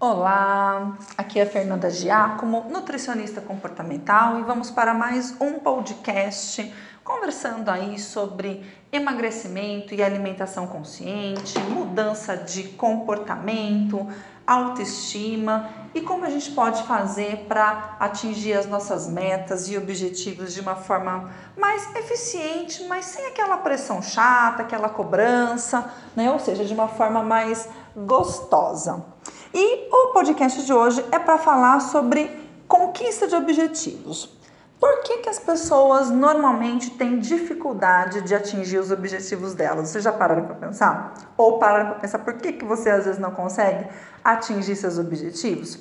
Olá, aqui é Fernanda Giacomo, nutricionista comportamental, e vamos para mais um podcast conversando aí sobre emagrecimento e alimentação consciente, mudança de comportamento, autoestima e como a gente pode fazer para atingir as nossas metas e objetivos de uma forma mais eficiente, mas sem aquela pressão chata, aquela cobrança, né? Ou seja, de uma forma mais gostosa. E o podcast de hoje é para falar sobre conquista de objetivos. Por que, que as pessoas normalmente têm dificuldade de atingir os objetivos delas? Vocês já pararam para pensar? Ou pararam para pensar por que, que você às vezes não consegue atingir seus objetivos?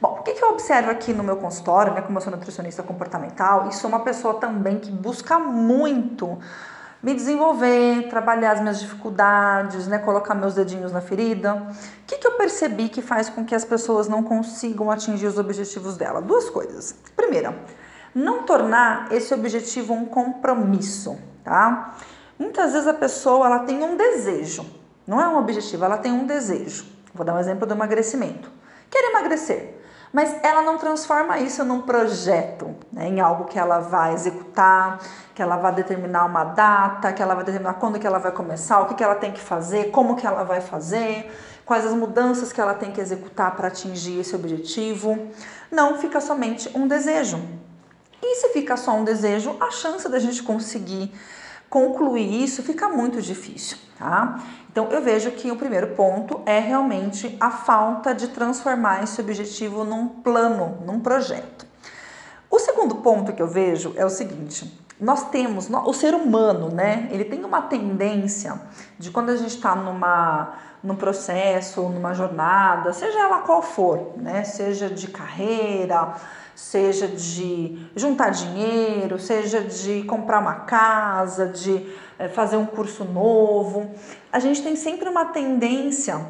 Bom, o que, que eu observo aqui no meu consultório, né, como eu sou nutricionista comportamental e sou uma pessoa também que busca muito me desenvolver, trabalhar as minhas dificuldades, né, colocar meus dedinhos na ferida. O que, que eu percebi que faz com que as pessoas não consigam atingir os objetivos dela? Duas coisas. Primeira, não tornar esse objetivo um compromisso, tá? Muitas vezes a pessoa ela tem um desejo, não é um objetivo, ela tem um desejo. Vou dar um exemplo do emagrecimento. Quer emagrecer? Mas ela não transforma isso num projeto, né, em algo que ela vai executar, que ela vai determinar uma data, que ela vai determinar quando que ela vai começar, o que, que ela tem que fazer, como que ela vai fazer, quais as mudanças que ela tem que executar para atingir esse objetivo. Não fica somente um desejo. E se fica só um desejo, a chance da gente conseguir concluir isso fica muito difícil, tá? Então eu vejo que o primeiro ponto é realmente a falta de transformar esse objetivo num plano, num projeto. O segundo ponto que eu vejo é o seguinte: nós temos, o ser humano, né? Ele tem uma tendência de quando a gente está numa num processo, numa jornada, seja ela qual for, né? Seja de carreira, seja de juntar dinheiro, seja de comprar uma casa, de é, fazer um curso novo. A gente tem sempre uma tendência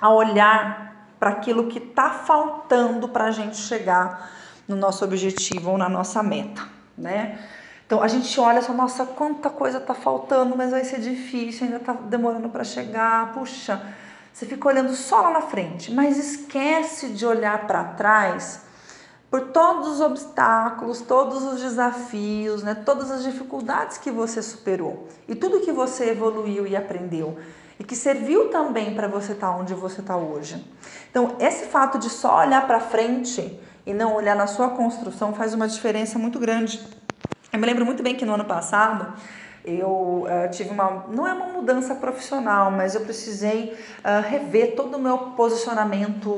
a olhar para aquilo que está faltando para a gente chegar no nosso objetivo ou na nossa meta, né? Então a gente olha só, nossa, quanta coisa está faltando, mas vai ser difícil, ainda está demorando para chegar. Puxa, você fica olhando só lá na frente, mas esquece de olhar para trás por todos os obstáculos, todos os desafios, né, todas as dificuldades que você superou e tudo que você evoluiu e aprendeu e que serviu também para você estar tá onde você está hoje. Então, esse fato de só olhar para frente e não olhar na sua construção faz uma diferença muito grande. Eu me lembro muito bem que no ano passado eu uh, tive uma, não é uma mudança profissional, mas eu precisei uh, rever todo o meu posicionamento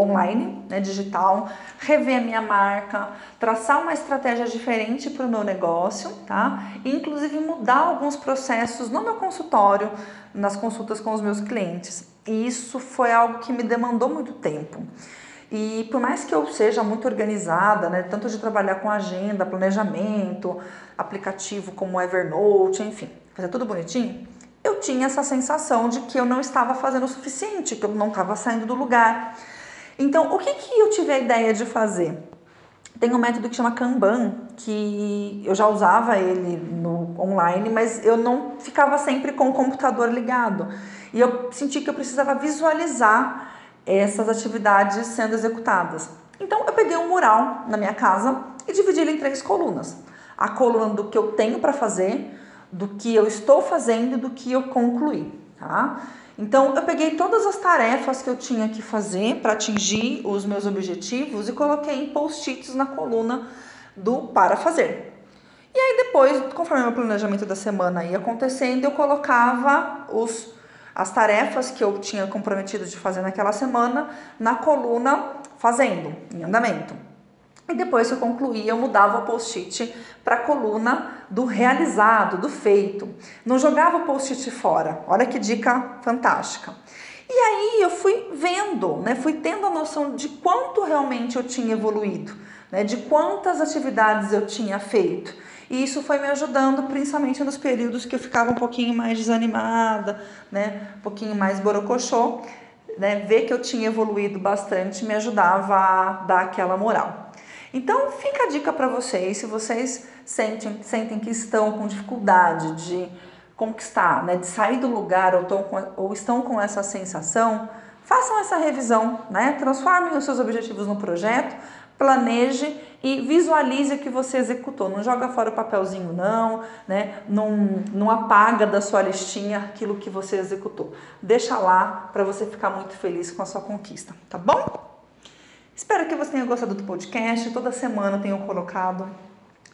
online, né, digital, rever a minha marca, traçar uma estratégia diferente para o meu negócio, tá? E, inclusive mudar alguns processos no meu consultório, nas consultas com os meus clientes. E isso foi algo que me demandou muito tempo. E por mais que eu seja muito organizada, né, tanto de trabalhar com agenda, planejamento, aplicativo como Evernote, enfim, fazer tudo bonitinho, eu tinha essa sensação de que eu não estava fazendo o suficiente, que eu não estava saindo do lugar. Então, o que, que eu tive a ideia de fazer? Tem um método que chama Kanban, que eu já usava ele no online, mas eu não ficava sempre com o computador ligado. E eu senti que eu precisava visualizar essas atividades sendo executadas. Então eu peguei um mural na minha casa e dividi ele em três colunas. A coluna do que eu tenho para fazer, do que eu estou fazendo e do que eu concluí, tá? Então eu peguei todas as tarefas que eu tinha que fazer para atingir os meus objetivos e coloquei em post-its na coluna do para fazer. E aí depois, conforme o meu planejamento da semana ia acontecendo, eu colocava os as tarefas que eu tinha comprometido de fazer naquela semana na coluna fazendo, em andamento. E depois que eu concluía, eu mudava o post-it para a coluna do realizado, do feito. Não jogava o post-it fora. Olha que dica fantástica. E aí eu fui vendo, né, fui tendo a noção de quanto realmente eu tinha evoluído, né, de quantas atividades eu tinha feito. E isso foi me ajudando, principalmente nos períodos que eu ficava um pouquinho mais desanimada, né? Um pouquinho mais borocochô, né? Ver que eu tinha evoluído bastante me ajudava a dar aquela moral. Então, fica a dica para vocês, se vocês sentem, sentem que estão com dificuldade de conquistar, né, de sair do lugar ou, com, ou estão com essa sensação, façam essa revisão, né? Transformem os seus objetivos no projeto, planeje e visualize o que você executou. Não joga fora o papelzinho, não, né? Não, não apaga da sua listinha aquilo que você executou. Deixa lá para você ficar muito feliz com a sua conquista, tá bom? Espero que você tenha gostado do podcast. Toda semana eu tenho colocado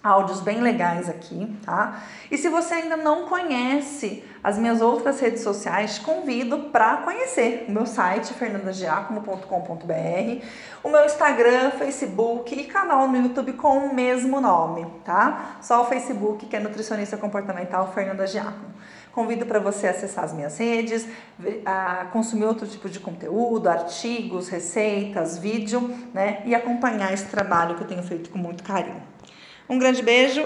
áudios bem legais aqui, tá? E se você ainda não conhece as minhas outras redes sociais, te convido para conhecer o meu site fernandagiacomo.com.br, o meu Instagram, Facebook e canal no YouTube com o mesmo nome, tá? Só o Facebook que é nutricionista comportamental Fernanda Giacomo. Convido para você acessar as minhas redes, a consumir outro tipo de conteúdo, artigos, receitas, vídeo, né? E acompanhar esse trabalho que eu tenho feito com muito carinho. Um grande beijo